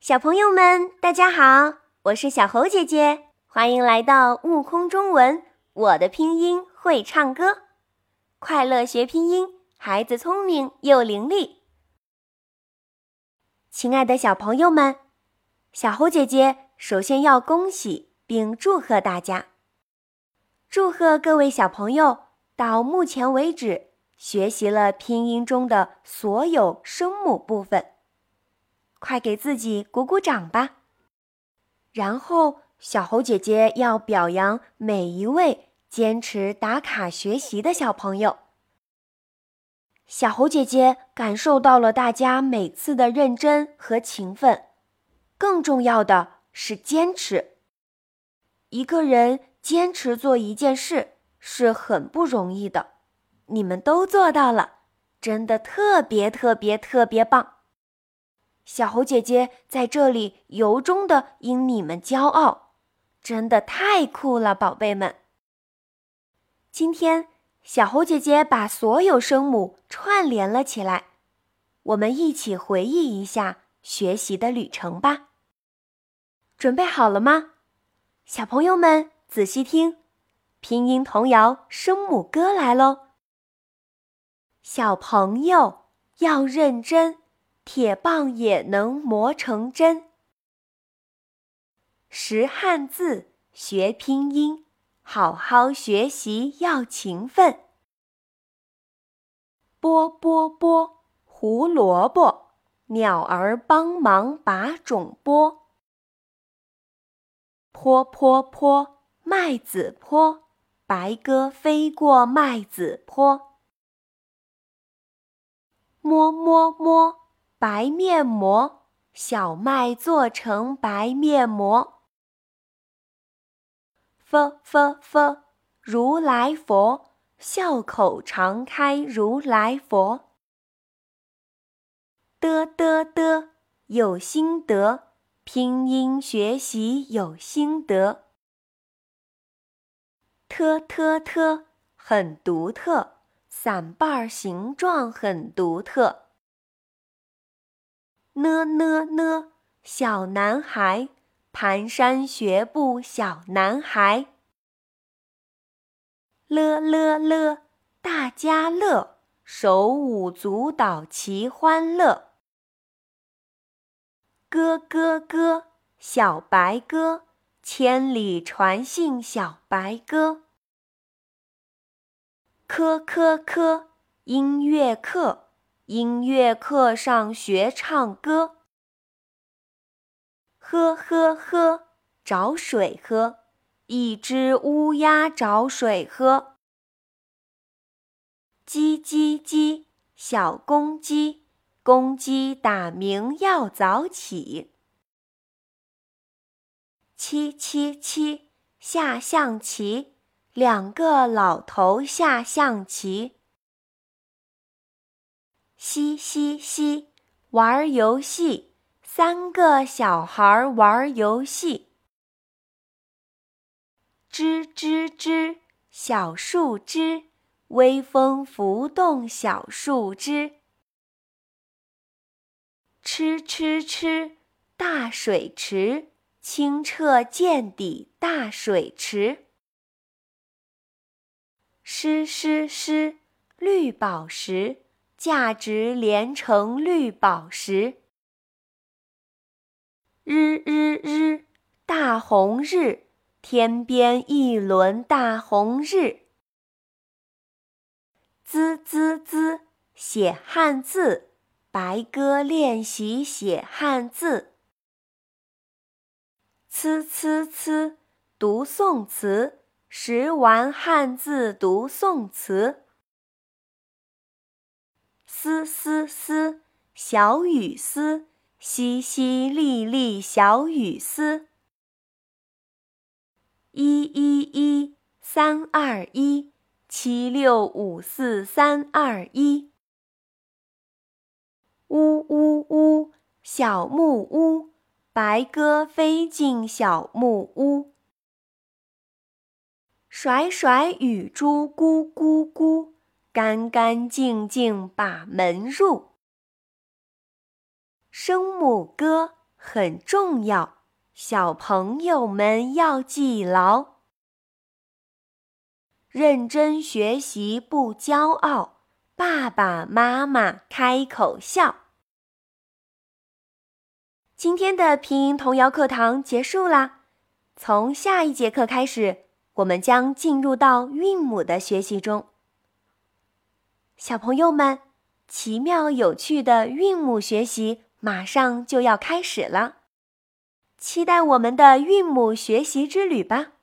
小朋友们，大家好，我是小猴姐姐，欢迎来到悟空中文。我的拼音会唱歌，快乐学拼音，孩子聪明又伶俐。亲爱的小朋友们，小猴姐姐首先要恭喜并祝贺大家，祝贺各位小朋友到目前为止学习了拼音中的所有声母部分。快给自己鼓鼓掌吧！然后，小猴姐姐要表扬每一位坚持打卡学习的小朋友。小猴姐姐感受到了大家每次的认真和勤奋，更重要的是坚持。一个人坚持做一件事是很不容易的，你们都做到了，真的特别特别特别棒！小猴姐姐在这里由衷的因你们骄傲，真的太酷了，宝贝们！今天，小猴姐姐把所有声母串联了起来，我们一起回忆一下学习的旅程吧。准备好了吗？小朋友们仔细听，拼音童谣声母歌来喽！小朋友要认真。铁棒也能磨成针。识汉字，学拼音，好好学习要勤奋。拨拨拨，胡萝卜，鸟儿帮忙把种播。坡坡坡，麦子坡，白鸽飞过麦子坡。摸摸摸。白面膜，小麦做成白面膜。佛佛佛，如来佛，笑口常开如来佛。的的的，有心得，拼音学习有心得。特特特，很独特，伞瓣形状很独特。呢呢呢，小男孩，蹒跚学步小男孩。乐乐乐，大家乐，手舞足蹈齐欢乐。咯咯咯，小白鸽，千里传信小白鸽。科科科，音乐课。音乐课上学唱歌，喝喝喝，找水喝。一只乌鸦找水喝。叽叽叽，小公鸡，公鸡打鸣要早起。七七七，下象棋，两个老头下象棋。嘻嘻嘻，玩游戏，三个小孩玩游戏。吱吱吱，小树枝，微风拂动小树枝。吃吃吃，大水池，清澈见底大水池。湿湿湿，绿宝石。价值连城绿宝石，日日日，大红日，天边一轮大红日。滋滋滋，写汉字，白鸽练习写汉字。呲呲呲，读宋词，识完汉字读宋词。丝丝丝，小雨丝，淅淅沥沥小雨丝。一一一，三二一，七六五四三二一。呜呜呜，小木屋，白鸽飞进小木屋。甩甩雨珠咕咕咕。干干净净把门入。声母歌，很重要，小朋友们要记牢。认真学习不骄傲，爸爸妈妈开口笑。今天的拼音童谣课堂结束啦，从下一节课开始，我们将进入到韵母的学习中。小朋友们，奇妙有趣的韵母学习马上就要开始了，期待我们的韵母学习之旅吧！